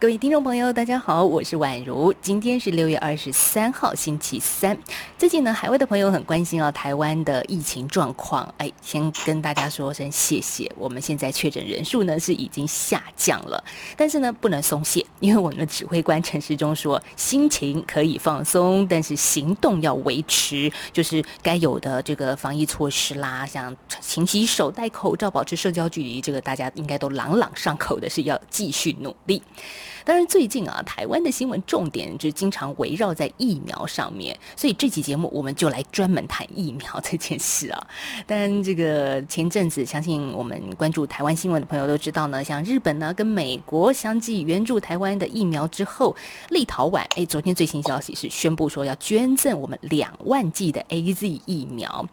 各位听众朋友，大家好，我是宛如。今天是六月二十三号，星期三。最近呢，海外的朋友很关心啊，台湾的疫情状况。哎，先跟大家说声谢谢。我们现在确诊人数呢是已经下降了，但是呢不能松懈，因为我们的指挥官陈时中说，心情可以放松，但是行动要维持，就是该有的这个防疫措施啦，像勤洗手、戴口罩、保持社交距离，这个大家应该都朗朗上口的，是要继续努力。当然，最近啊，台湾的新闻重点就经常围绕在疫苗上面，所以这期节目我们就来专门谈疫苗这件事啊。但这个前阵子，相信我们关注台湾新闻的朋友都知道呢，像日本呢跟美国相继援助台湾的疫苗之后，立陶宛哎，昨天最新消息是宣布说要捐赠我们两万剂的 A Z 疫苗。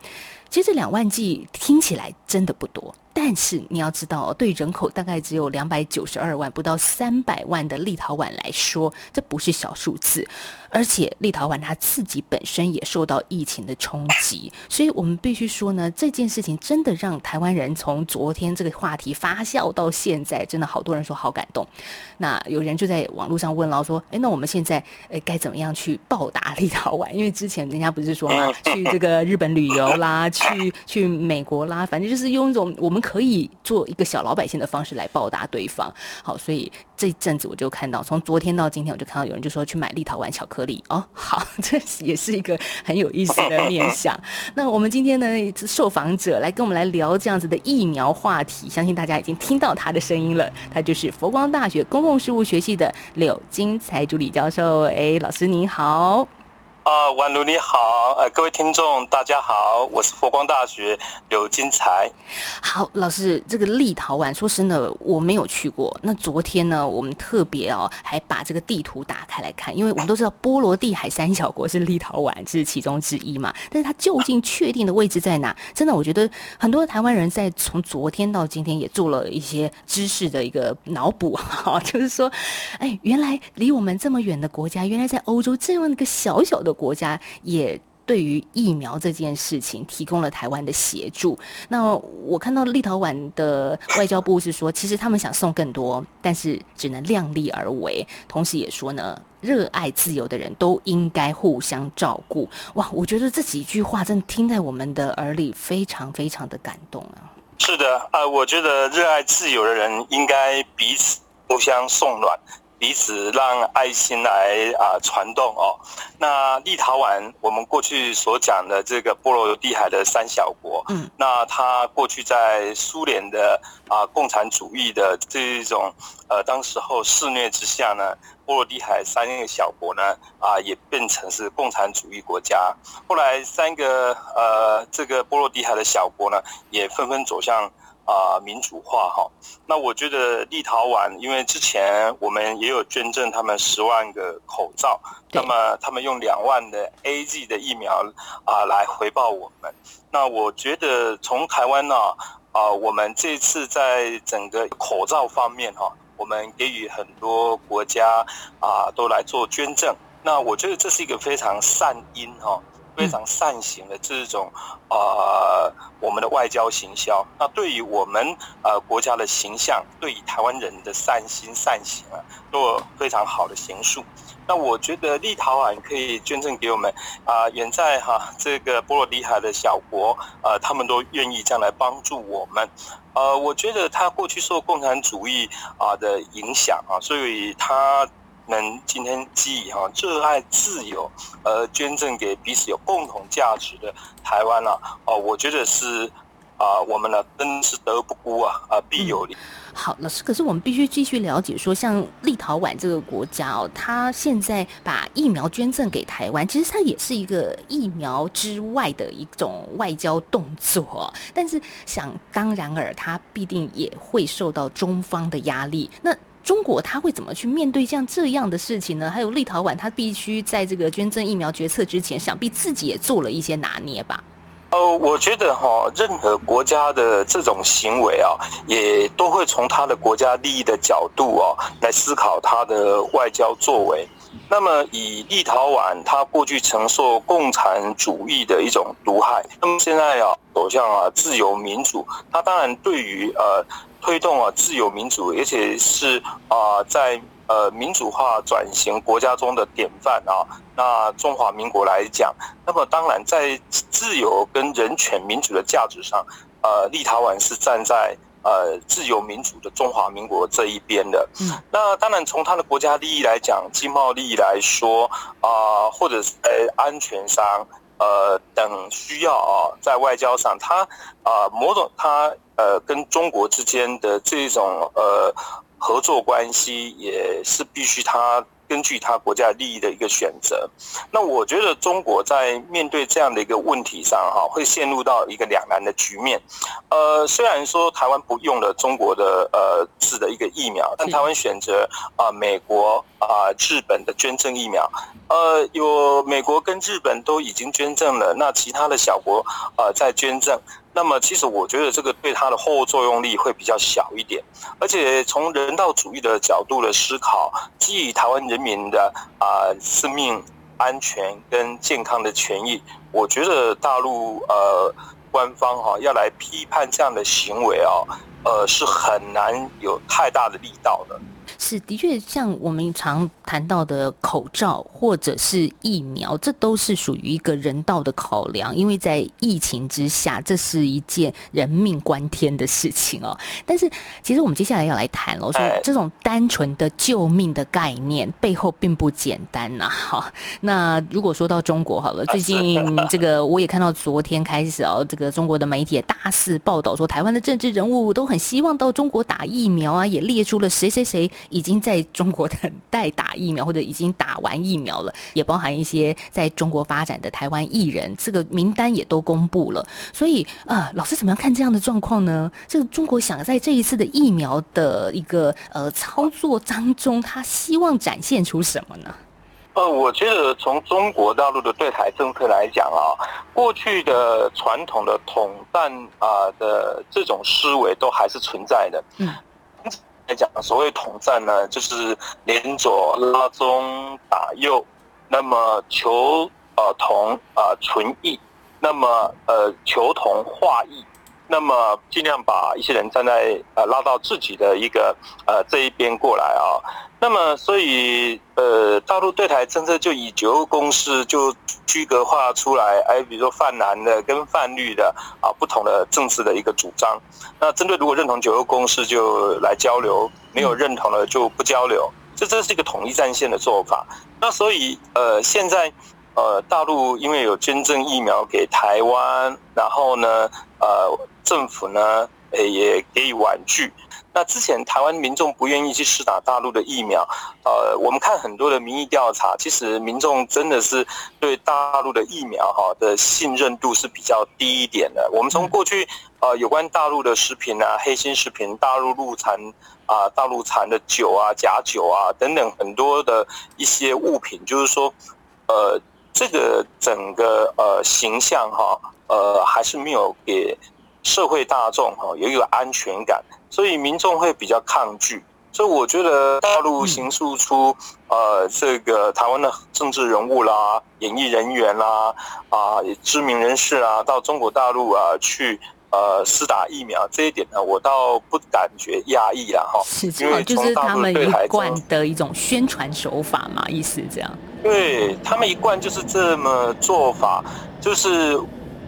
其实这两万剂听起来真的不多。但是你要知道，对人口大概只有两百九十二万、不到三百万的立陶宛来说，这不是小数字。而且立陶宛它自己本身也受到疫情的冲击，所以我们必须说呢，这件事情真的让台湾人从昨天这个话题发酵到现在，真的好多人说好感动。那有人就在网络上问了，说：“哎，那我们现在诶该怎么样去报答立陶宛？因为之前人家不是说嘛，去这个日本旅游啦，去去美国啦，反正就是用一种我们。”可以做一个小老百姓的方式来报答对方，好，所以这一阵子我就看到，从昨天到今天，我就看到有人就说去买立陶宛巧克力哦，好，这也是一个很有意思的面相。那我们今天呢，受访者来跟我们来聊这样子的疫苗话题，相信大家已经听到他的声音了，他就是佛光大学公共事务学系的柳金才助理教授。哎，老师您好。啊，宛如你好，呃，各位听众大家好，我是佛光大学刘金才。好，老师，这个立陶宛，说真的，我没有去过。那昨天呢，我们特别哦，还把这个地图打开来看，因为我们都知道波罗的海三小国是立陶宛这是其中之一嘛，但是它究竟确定的位置在哪？真的，我觉得很多台湾人在从昨天到今天也做了一些知识的一个脑补 哈，就是说，哎，原来离我们这么远的国家，原来在欧洲这样一个小小的。国家也对于疫苗这件事情提供了台湾的协助。那我看到立陶宛的外交部是说，其实他们想送更多，但是只能量力而为。同时也说呢，热爱自由的人都应该互相照顾。哇，我觉得这几句话真的听在我们的耳里，非常非常的感动啊！是的，呃，我觉得热爱自由的人应该彼此互相送暖。彼此让爱心来啊传动哦。那立陶宛，我们过去所讲的这个波罗的海的三小国，嗯，那它过去在苏联的啊共产主义的这一种呃当时候肆虐之下呢，波罗的海三个小国呢啊也变成是共产主义国家。后来三个呃这个波罗的海的小国呢也纷纷走向。啊，民主化哈，那我觉得立陶宛，因为之前我们也有捐赠他们十万个口罩，那么他们用两万的 A Z 的疫苗啊来回报我们。那我觉得从台湾呢，啊，我们这次在整个口罩方面哈，我们给予很多国家啊都来做捐赠。那我觉得这是一个非常善因哈。非常善行的这种呃，我们的外交行销，那对于我们呃国家的形象，对于台湾人的善心善行啊，都有非常好的行数。那我觉得立陶宛可以捐赠给我们啊，远在哈这个波罗的海的小国，呃，他们都愿意这样来帮助我们。呃，我觉得他过去受共产主义啊的影响啊，所以他。能今天基于哈热爱自由而捐赠给彼此有共同价值的台湾了哦，我觉得是啊，我们呢真是德不孤啊啊必有礼。好，老师，可是我们必须继续了解说，像立陶宛这个国家哦，他现在把疫苗捐赠给台湾，其实它也是一个疫苗之外的一种外交动作。但是想当然尔，他必定也会受到中方的压力。那中国他会怎么去面对像这样的事情呢？还有立陶宛，他必须在这个捐赠疫苗决策之前，想必自己也做了一些拿捏吧。呃，我觉得哈，任何国家的这种行为啊，也都会从他的国家利益的角度啊来思考他的外交作为。那么，以立陶宛，它过去承受共产主义的一种毒害，那么现在啊走向啊自由民主，它当然对于呃推动啊自由民主，而且是啊在呃民主化转型国家中的典范啊。那中华民国来讲，那么当然在自由跟人权民主的价值上，呃，立陶宛是站在。呃，自由民主的中华民国这一边的，嗯，那当然从他的国家利益来讲，经贸利益来说啊，或者是安全上，呃，等需要啊，在外交上，他啊，某种他呃，跟中国之间的这种呃合作关系，也是必须他。根据他国家利益的一个选择，那我觉得中国在面对这样的一个问题上，哈，会陷入到一个两难的局面。呃，虽然说台湾不用了中国的呃制的一个疫苗，但台湾选择啊美国啊日本的捐赠疫苗，呃，有美国跟日本都已经捐赠了，那其他的小国呃在捐赠。那么，其实我觉得这个对它的后作用力会比较小一点，而且从人道主义的角度的思考，基于台湾人民的啊生命安全跟健康的权益，我觉得大陆呃官方哈要来批判这样的行为啊，呃是很难有太大的力道的。是，的确，像我们常谈到的口罩或者是疫苗，这都是属于一个人道的考量，因为在疫情之下，这是一件人命关天的事情哦。但是，其实我们接下来要来谈了，说这种单纯的救命的概念背后并不简单呐。好，那如果说到中国好了，最近这个我也看到，昨天开始哦，这个中国的媒体也大肆报道说，台湾的政治人物都很希望到中国打疫苗啊，也列出了谁谁谁。已经在中国等待打疫苗，或者已经打完疫苗了，也包含一些在中国发展的台湾艺人，这个名单也都公布了。所以啊，老师怎么样看这样的状况呢？这个中国想在这一次的疫苗的一个呃操作当中，他希望展现出什么呢？呃，我觉得从中国大陆的对台政策来讲啊，过去的传统的统战啊的这种思维都还是存在的。嗯。来讲，所谓统战呢，就是连左拉中打右，那么求呃同啊存异，那么呃求同化异，那么尽量把一些人站在呃拉到自己的一个呃这一边过来啊。那么，所以，呃，大陆对台政策就以九二共识就区隔化出来，哎，比如说泛蓝的跟泛绿的啊，不同的政治的一个主张。那针对如果认同九二共识就来交流，没有认同的就不交流，这这是一个统一战线的做法。那所以，呃，现在，呃，大陆因为有捐赠疫苗给台湾，然后呢，呃，政府呢，也给予婉拒。那之前台湾民众不愿意去施打大陆的疫苗，呃，我们看很多的民意调查，其实民众真的是对大陆的疫苗哈的信任度是比较低一点的。我们从过去呃有关大陆的食品啊、黑心食品、大陆入产啊、大陆产的酒啊、假酒啊等等很多的一些物品，就是说，呃，这个整个呃形象哈，呃，还是没有给社会大众哈有一个安全感。所以民众会比较抗拒，所以我觉得大陆形塑出呃这个台湾的政治人物啦、演艺人员啦、啊知名人士啊，到中国大陆啊去呃施打疫苗这一点呢，我倒不感觉压抑了哈，因为就是他们一贯的一种宣传手法嘛，意思这样。对他们一贯就是这么做法，就是。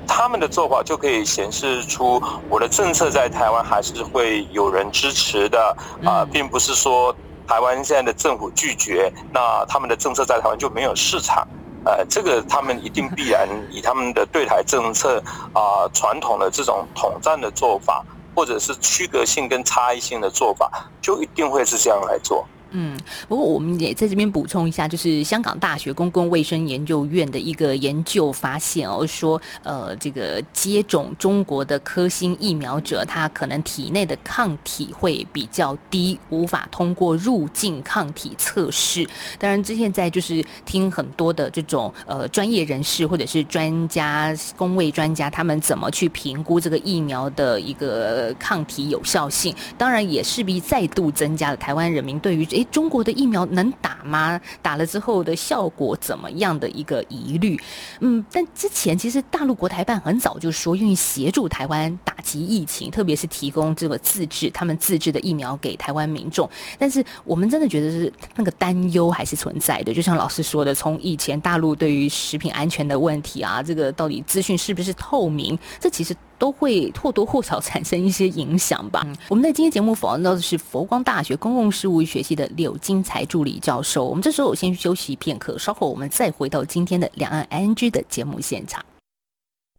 他们的做法就可以显示出我的政策在台湾还是会有人支持的啊，并不是说台湾现在的政府拒绝，那他们的政策在台湾就没有市场。呃，这个他们一定必然以他们的对台政策啊，传统的这种统战的做法，或者是区隔性跟差异性的做法，就一定会是这样来做。嗯，不过我们也在这边补充一下，就是香港大学公共卫生研究院的一个研究发现哦，说呃，这个接种中国的科兴疫苗者，他可能体内的抗体会比较低，无法通过入境抗体测试。当然，之前在就是听很多的这种呃专业人士或者是专家、公卫专家，他们怎么去评估这个疫苗的一个抗体有效性，当然也势必再度增加了台湾人民对于这。诶，中国的疫苗能打吗？打了之后的效果怎么样的一个疑虑？嗯，但之前其实大陆国台办很早就说愿意协助台湾打击疫情，特别是提供这个自制他们自制的疫苗给台湾民众。但是我们真的觉得是那个担忧还是存在的，就像老师说的，从以前大陆对于食品安全的问题啊，这个到底资讯是不是透明，这其实。都会或多或少产生一些影响吧。我们在今天节目访问到的是佛光大学公共事务学系的柳金才助理教授。我们这时候先休息片刻，稍后我们再回到今天的两岸 ING 的节目现场。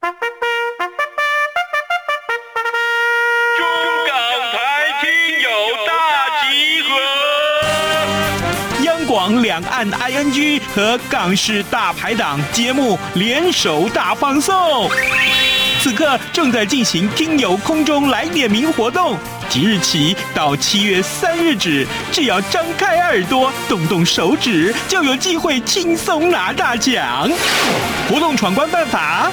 中港台听友大集合，央广两岸 ING 和港式大排档节目联手大放送。此刻正在进行听友空中来点名活动，即日起到七月三日止，只要张开耳朵，动动手指，就有机会轻松拿大奖。活动闯关办法。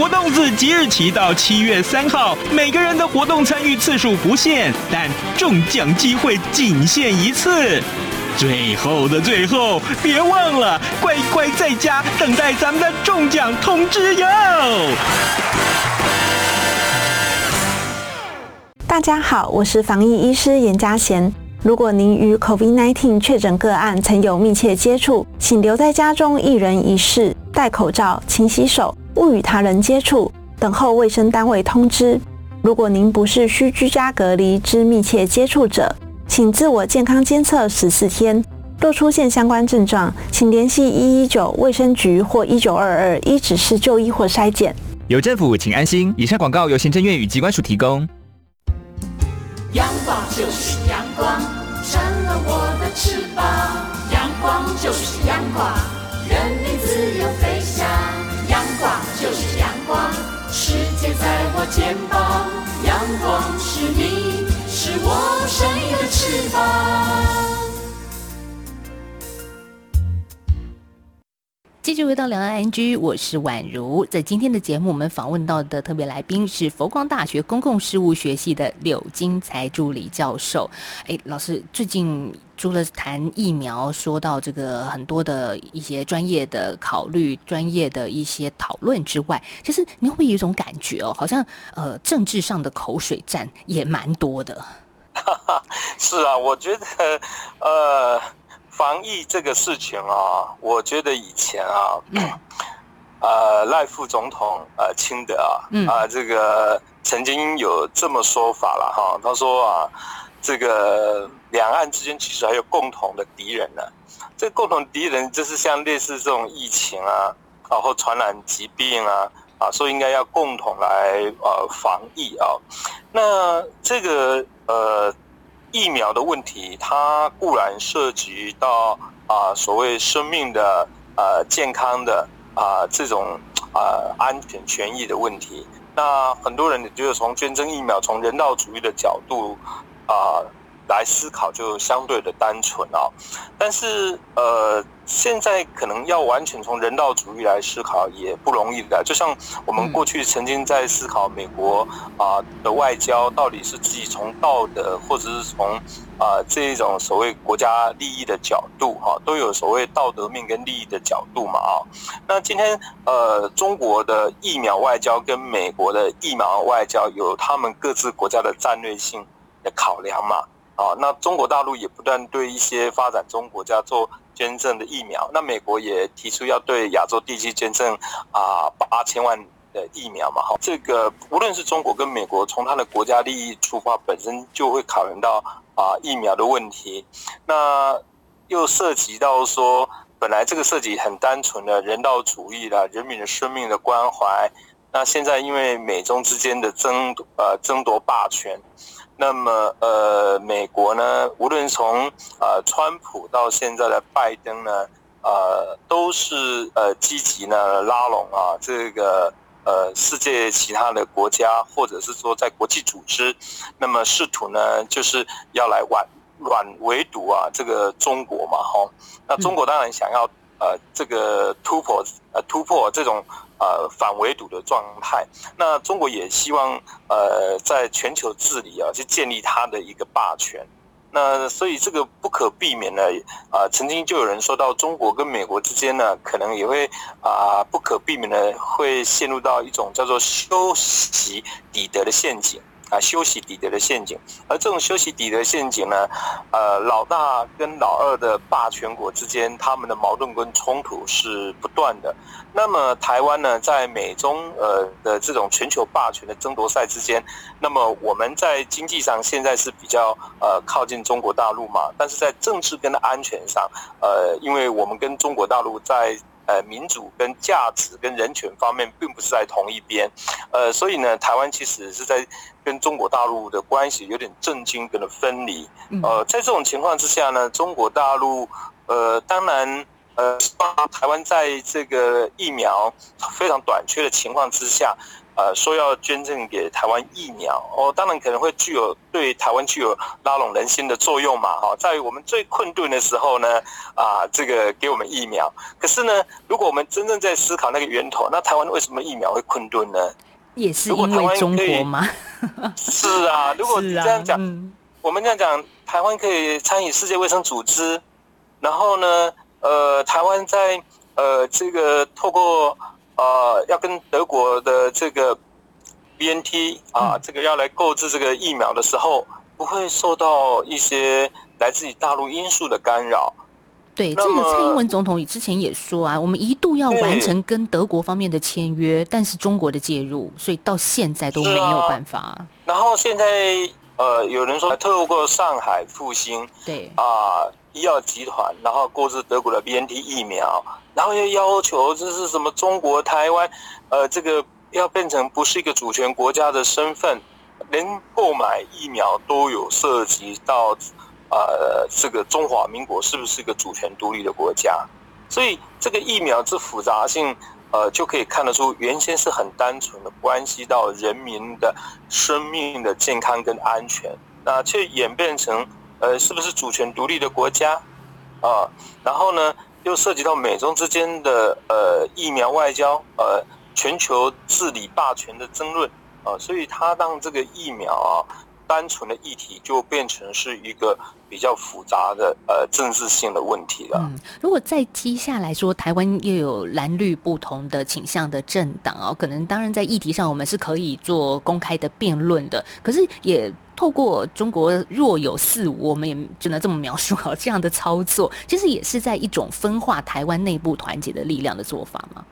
活动自即日起到七月三号，每个人的活动参与次数不限，但中奖机会仅限一次。最后的最后，别忘了乖乖在家等待咱们的中奖通知哟！大家好，我是防疫医师严家贤。如果您与 COVID-19 确诊个案曾有密切接触，请留在家中一人一室，戴口罩，勤洗手。勿与他人接触，等候卫生单位通知。如果您不是需居家隔离之密切接触者，请自我健康监测十四天。若出现相关症状，请联系一一九卫生局或一九二二一指示就医或筛检。有政府，请安心。以上广告由行政院与机关署提供。阳光就是阳光，成了我的翅膀。阳光就是阳光，我肩膀。阳光是你，是我生命的翅膀。继续回到两岸 NG，我是宛如。在今天的节目，我们访问到的特别来宾是佛光大学公共事务学系的柳金才助理教授。哎，老师，最近。除了谈疫苗，说到这个很多的一些专业的考虑、专业的一些讨论之外，其实你会不会有一种感觉哦，好像呃政治上的口水战也蛮多的。是啊，我觉得呃防疫这个事情啊，我觉得以前啊，呃赖副总统呃清德啊，啊这个曾经有这么说法了哈，他说啊这个。两岸之间其实还有共同的敌人呢，这共同敌人就是像类似这种疫情啊，然后传染疾病啊，啊，所以应该要共同来呃防疫啊。那这个呃疫苗的问题，它固然涉及到啊所谓生命的呃健康的啊这种啊安全权益的问题。那很多人也就是从捐赠疫苗，从人道主义的角度啊。来思考就相对的单纯哦。但是呃，现在可能要完全从人道主义来思考也不容易的。就像我们过去曾经在思考美国啊的外交到底是自己从道德或者是从啊这一种所谓国家利益的角度哈，都有所谓道德面跟利益的角度嘛啊。那今天呃，中国的疫苗外交跟美国的疫苗外交有他们各自国家的战略性的考量嘛。啊，那中国大陆也不断对一些发展中国家做捐赠的疫苗，那美国也提出要对亚洲地区捐赠啊八千万的疫苗嘛。哈，这个无论是中国跟美国，从它的国家利益出发，本身就会考虑到啊疫苗的问题。那又涉及到说，本来这个涉及很单纯的人道主义的人民的生命的关怀，那现在因为美中之间的争呃争夺霸权。那么，呃，美国呢，无论从呃川普到现在的拜登呢，呃，都是呃积极呢拉拢啊这个呃世界其他的国家，或者是说在国际组织，那么试图呢就是要来挽软围堵啊这个中国嘛，哈，那中国当然想要呃这个突破呃突破这种。呃，反围堵的状态。那中国也希望呃，在全球治理啊，去建立它的一个霸权。那所以这个不可避免的啊，曾经就有人说到，中国跟美国之间呢，可能也会啊，不可避免的会陷入到一种叫做修习底德的陷阱。啊，修习底的陷阱，而这种修习底德陷阱呢，呃，老大跟老二的霸权国之间，他们的矛盾跟冲突是不断的。那么台湾呢，在美中呃的这种全球霸权的争夺赛之间，那么我们在经济上现在是比较呃靠近中国大陆嘛，但是在政治跟安全上，呃，因为我们跟中国大陆在。呃，民主跟价值跟人权方面并不是在同一边，呃，所以呢，台湾其实是在跟中国大陆的关系有点震惊跟的分离。呃，在这种情况之下呢，中国大陆呃，当然呃，台湾在这个疫苗非常短缺的情况之下。呃，说要捐赠给台湾疫苗哦，当然可能会具有对台湾具有拉拢人心的作用嘛，哈，在我们最困顿的时候呢，啊，这个给我们疫苗。可是呢，如果我们真正在思考那个源头，那台湾为什么疫苗会困顿呢？也是因为中国吗？是啊，如果你这样讲，我们这样讲，台湾可以参与世界卫生组织，然后呢，呃，台湾在呃这个透过。呃，要跟德国的这个 B N T 啊，这个要来购置这个疫苗的时候，不会受到一些来自于大陆因素的干扰。对，这个蔡英文总统之前也说啊，我们一度要完成跟德国方面的签约，但是中国的介入，所以到现在都没有办法。然后现在呃，有人说透过上海复兴，对啊，医药集团，然后购置德国的 B N T 疫苗。然后又要求这是什么中国台湾，呃，这个要变成不是一个主权国家的身份，连购买疫苗都有涉及到，呃，这个中华民国是不是一个主权独立的国家？所以这个疫苗之复杂性，呃，就可以看得出，原先是很单纯的关系到人民的生命的健康跟安全，那却演变成，呃，是不是主权独立的国家？啊，然后呢？又涉及到美中之间的呃疫苗外交，呃全球治理霸权的争论啊，所以它让这个疫苗啊单纯的议题就变成是一个比较复杂的呃政治性的问题了。嗯，如果再接下来说，台湾又有蓝绿不同的倾向的政党啊，可能当然在议题上我们是可以做公开的辩论的，可是也。透过中国若有似无，我们也只能这么描述好。这样的操作，其实也是在一种分化台湾内部团结的力量的做法吗？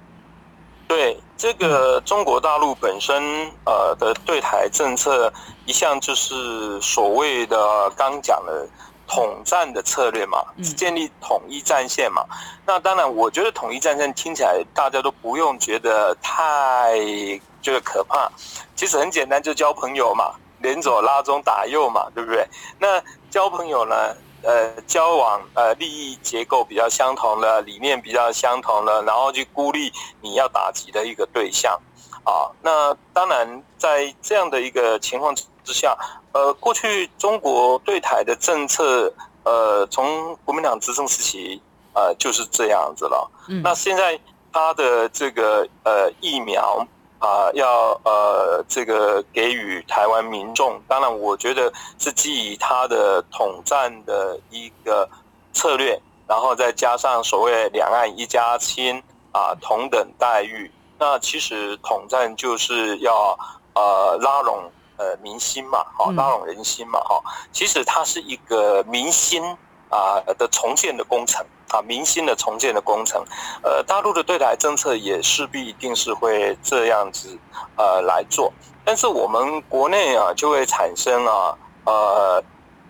对，这个中国大陆本身呃的对台政策，一向就是所谓的刚讲的统战的策略嘛，建立统一战线嘛。那当然，我觉得统一战线听起来大家都不用觉得太觉得可怕，其实很简单，就交朋友嘛。连左拉中打右嘛，对不对？那交朋友呢？呃，交往呃，利益结构比较相同的，理念比较相同的，然后去孤立你要打击的一个对象，啊，那当然在这样的一个情况之之下，呃，过去中国对台的政策，呃，从国民党执政时期，呃，就是这样子了。嗯那现在它的这个呃疫苗啊、要呃这个给予台湾民众，当然我觉得是基于他的统战的一个策略，然后再加上所谓两岸一家亲啊、同等待遇。那其实统战就是要呃拉拢呃民心嘛，哈、嗯拉拢人心嘛，哈、其实它是一个民心啊、的重建的工程啊，民心的重建的工程。呃，大陆的对台政策也势必一定是会这样子呃来做，但是我们国内啊就会产生啊呃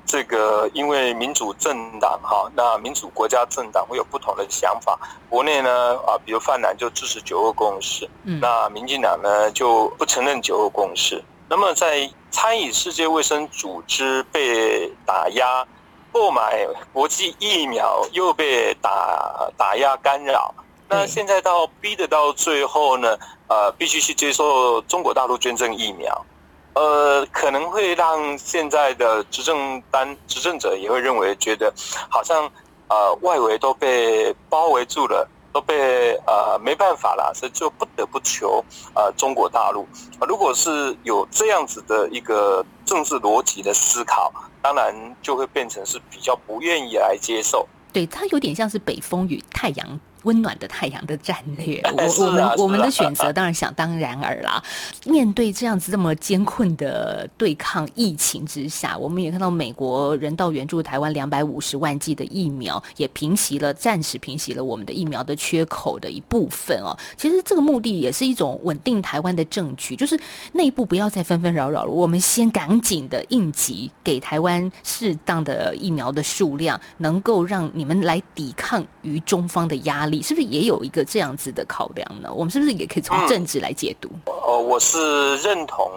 这个因为民主政党哈，那民主国家政党会有不同的想法。国内呢啊，比如泛蓝就支持九二共识，嗯那民进党呢就不承认九二共识。那么在参与世界卫生组织被打压，购买国际疫苗又被打打压干扰，那现在到逼得到最后呢，呃，必须去接受中国大陆捐赠疫苗，呃，可能会让现在的执政单执政者也会认为，觉得好像呃外围都被包围住了。被呃没办法啦，所以就不得不求呃中国大陆。呃如果是有这样子的一个政治逻辑的思考，当然就会变成是比较不愿意来接受。对，它有点像是北风与太阳。温暖的太阳的战略，我我们我们的选择当然想当然尔啦。面对这样子这么艰困的对抗疫情之下，我们也看到美国人道援助台湾两百五十万剂的疫苗，也平息了暂时平息了我们的疫苗的缺口的一部分哦。其实这个目的也是一种稳定台湾的政局，就是内部不要再纷纷扰扰了，我们先赶紧的应急，给台湾适当的疫苗的数量，能够让你们来抵抗于中方的压力，是不是也有一个这样子的考量呢？我们是不是也可以从政治来解读？呃，我是认同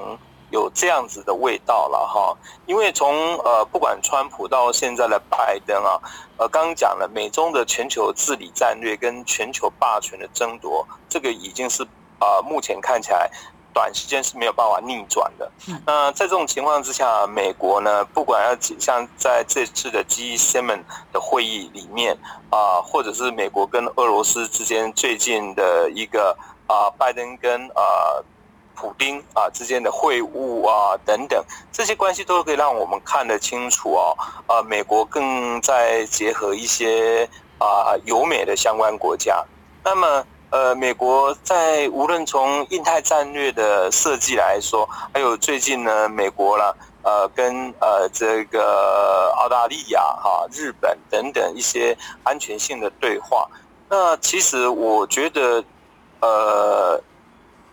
有这样子的味道了哈，因为从呃不管川普到现在的拜登啊，呃刚刚讲了美中的全球治理战略跟全球霸权的争夺，这个已经是呃目前看起来。短时间是没有办法逆转的。嗯那在这种情况之下，美国呢，不管要像在这次的 G7 的会议里面啊、或者是美国跟俄罗斯之间最近的一个啊、拜登跟呃普丁啊之间的会晤啊等等，这些关系都可以让我们看得清楚哦。呃，美国更在结合一些啊、有美的相关国家，那么。呃，美国在无论从印太战略的设计来说，还有最近呢，美国啦，呃，跟呃这个澳大利亚、哈、日本等等一些安全性的对话。那其实我觉得，呃，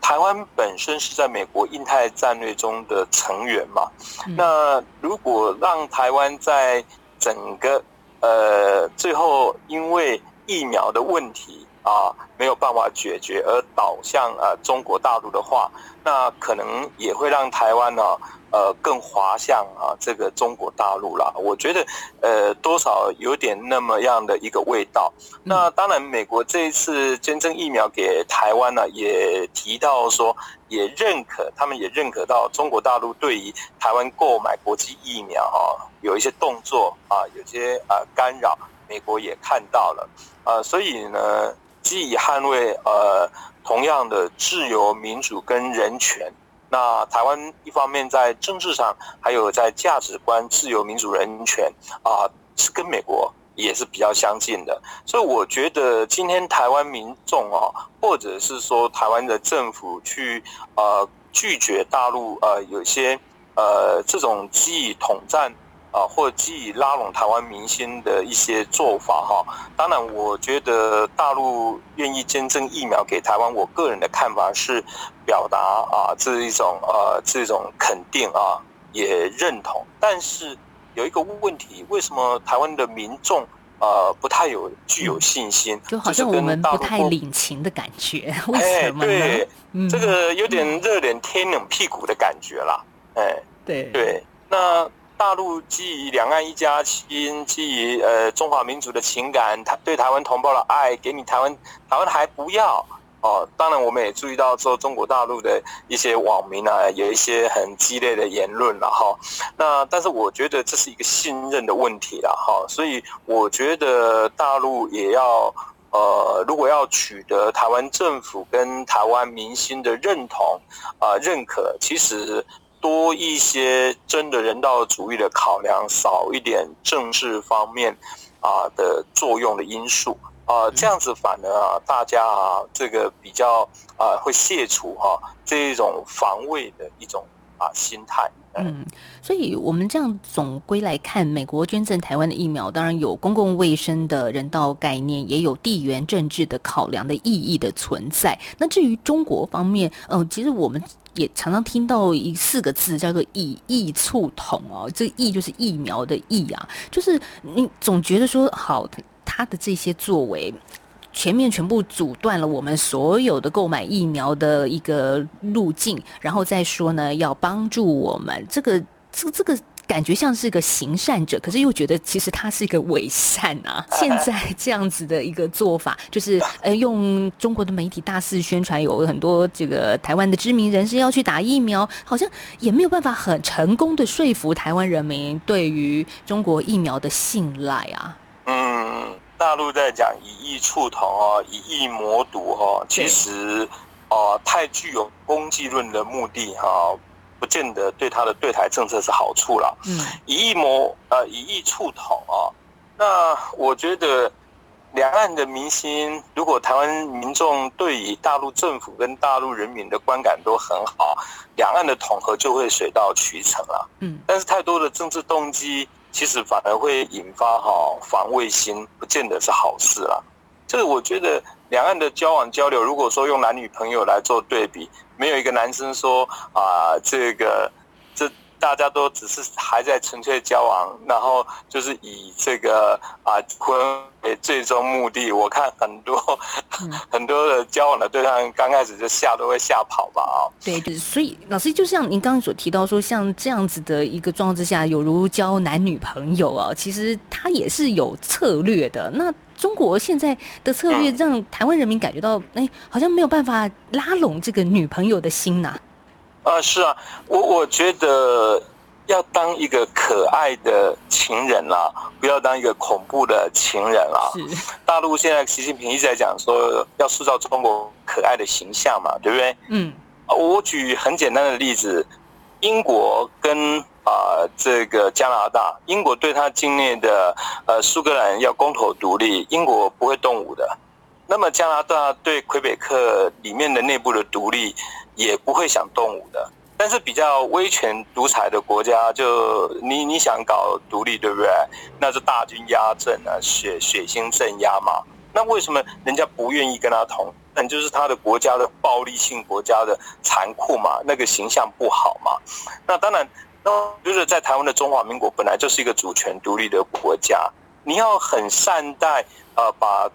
台湾本身是在美国印太战略中的成员嘛。嗯那如果让台湾在整个呃最后因为疫苗的问题啊没有办法解决而导向呃中国大陆的话，那可能也会让台湾呢呃更滑向啊这个中国大陆啦。我觉得呃多少有点那么样的一个味道。那当然，美国这一次捐赠疫苗给台湾呢，也提到说，也认可，他们也认可到中国大陆对于台湾购买国际疫苗啊、有一些动作啊，有些啊干扰，美国也看到了，呃，所以呢，既以捍卫呃同样的自由、民主跟人权。那台湾一方面在政治上，还有在价值观、自由、民主、人权啊，是跟美国也是比较相近的。所以我觉得今天台湾民众啊，或者是说台湾的政府去呃拒绝大陆呃有些呃这种基于统战啊、或基于拉拢台湾明星的一些做法哈、当然，我觉得大陆愿意捐赠疫苗给台湾，我个人的看法是表达啊这一种呃这种肯定啊，也认同。但是有一个问题，为什么台湾的民众呃不太有具有信心？就好像我们不太领情的感觉，为哎什么呢？对，嗯这个有点热脸贴冷屁股的感觉啦。哎，对对，那大陆基于两岸一家亲，基于呃中华民族的情感，他对台湾同胞的爱，给你台湾，台湾还不要，哦，当然我们也注意到说中国大陆的一些网民啊，有一些很激烈的言论了哈。那但是我觉得这是一个信任的问题了哈，所以我觉得大陆也要呃，如果要取得台湾政府跟台湾民心的认同啊认可，其实多一些真的人道主义的考量，少一点政治方面啊的作用的因素。啊，这样子反而啊，大家啊，这个比较啊，会卸除哈这一种防卫的一种啊心态。嗯，所以我们这样总归来看，美国捐赠台湾的疫苗，当然有公共卫生的人道概念，也有地缘政治的考量的意义的存在。那至于中国方面，嗯，其实我们也常常听到一四个字叫做“以疫促统”哦，这“疫”就是疫苗的“疫”啊，就是你总觉得说好。他的这些作为，全面全部阻断了我们所有的购买疫苗的一个路径，然后再说呢，要帮助我们，这个这这个感觉像是个行善者，可是又觉得其实他是一个伪善啊。现在这样子的一个做法，就是呃，用中国的媒体大肆宣传，有很多这个台湾的知名人士要去打疫苗，好像也没有办法很成功的说服台湾人民对于中国疫苗的信赖啊。嗯，大陆在讲以疫促统哦，以疫魔毒哦，其实哦太具有攻击论的目的哈，不见得对他的对台政策是好处了。嗯，以疫谋呃以疫促统啊，那我觉得两岸的民心，如果台湾民众对于大陆政府跟大陆人民的观感都很好，两岸的统合就会水到渠成了。嗯，但是太多的政治动机。其实反而会引发哈防卫心，不见得是好事啦。这个我觉得两岸的交往交流，如果说用男女朋友来做对比，没有一个男生说啊这个这。大家都只是还在纯粹交往，然后就是以这个啊婚为最终目的。我看很多 很多的交往的对象，刚开始就吓都会吓跑吧啊。对，所以老师就像您刚刚所提到说，像这样子的一个状况之下，有如交男女朋友啊，其实他也是有策略的。那中国现在的策略让台湾人民感觉到，哎，好像没有办法拉拢这个女朋友的心呐。啊，是啊，我我觉得要当一个可爱的情人啦，不要当一个恐怖的情人啦。大陆现在习近平一直在讲说要塑造中国可爱的形象嘛，对不对？嗯。我举很简单的例子，英国跟啊这个加拿大，英国对他境内的呃苏格兰要公投独立，英国不会动武的。那么加拿大对魁北克里面的内部的独立。也不会想动武的，但是比较威权独裁的国家，就你你想搞独立，对不对？那是大军压阵啊，血血腥镇压嘛。那为什么人家不愿意跟他同？那就是他的国家的暴力性国家的残酷嘛，那个形象不好嘛。那当然，那就是在台湾的中华民国本来就是一个主权独立的国家，你要很善待呃，把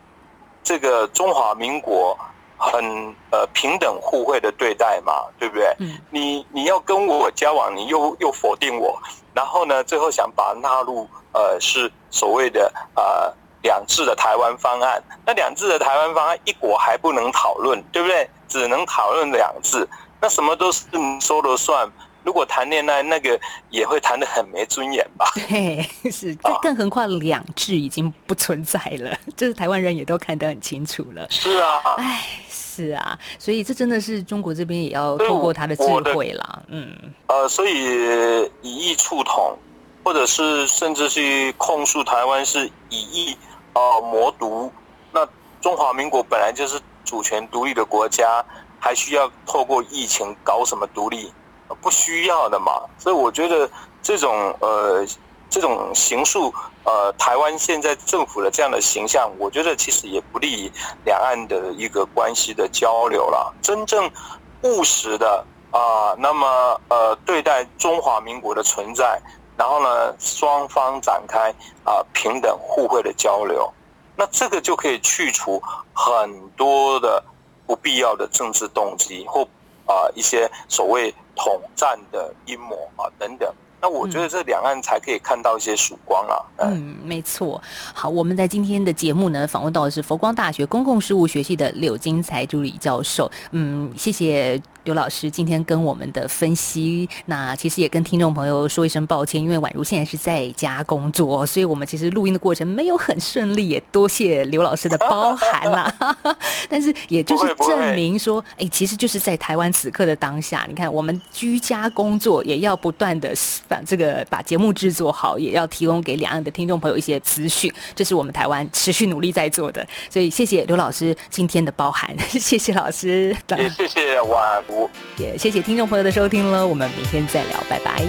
这个中华民国。很呃平等互惠的对待嘛，对不对？嗯，你你要跟我交往，你又又否定我，然后呢，最后想把纳入呃是所谓的呃两制的台湾方案。那两制的台湾方案一国还不能讨论，对不对？只能讨论两制，那什么都是你说了算。如果谈恋爱，那个也会谈得很没尊严吧？对，是。这更何况两制已经不存在了，就是台湾人也都看得很清楚了。是啊。哎，是啊，所以这真的是中国这边也要透过他的智慧啦。嗯。呃，所以以意触统，或者是甚至去控诉台湾是以意啊谋独，那中华民国本来就是主权独立的国家，还需要透过疫情搞什么独立？不需要的嘛，所以我觉得这种呃这种形塑呃台湾现在政府的这样的形象，我觉得其实也不利于两岸的一个关系的交流了。真正务实的啊，那么呃对待中华民国的存在，然后呢双方展开啊平等互惠的交流，那这个就可以去除很多的不必要的政治动机或啊一些所谓。统战的阴谋啊等等，那我觉得这两岸才可以看到一些曙光啊。嗯，没错。好，我们在今天的节目呢，访问到的是佛光大学公共事务学系的柳金才助理教授。嗯，谢谢。刘老师今天跟我们的分析，那其实也跟听众朋友说一声抱歉，因为宛如现在是在家工作，所以我们其实录音的过程没有很顺利，也多谢刘老师的包涵啦。但是也就是证明说，哎，其实就是在台湾此刻的当下，你看我们居家工作也要不断的把这个把节目制作好，也要提供给两岸的听众朋友一些资讯，这是我们台湾持续努力在做的。所以谢谢刘老师今天的包涵，谢谢老师，也谢谢哇。也谢谢听众朋友的收听了，我们明天再聊，拜拜。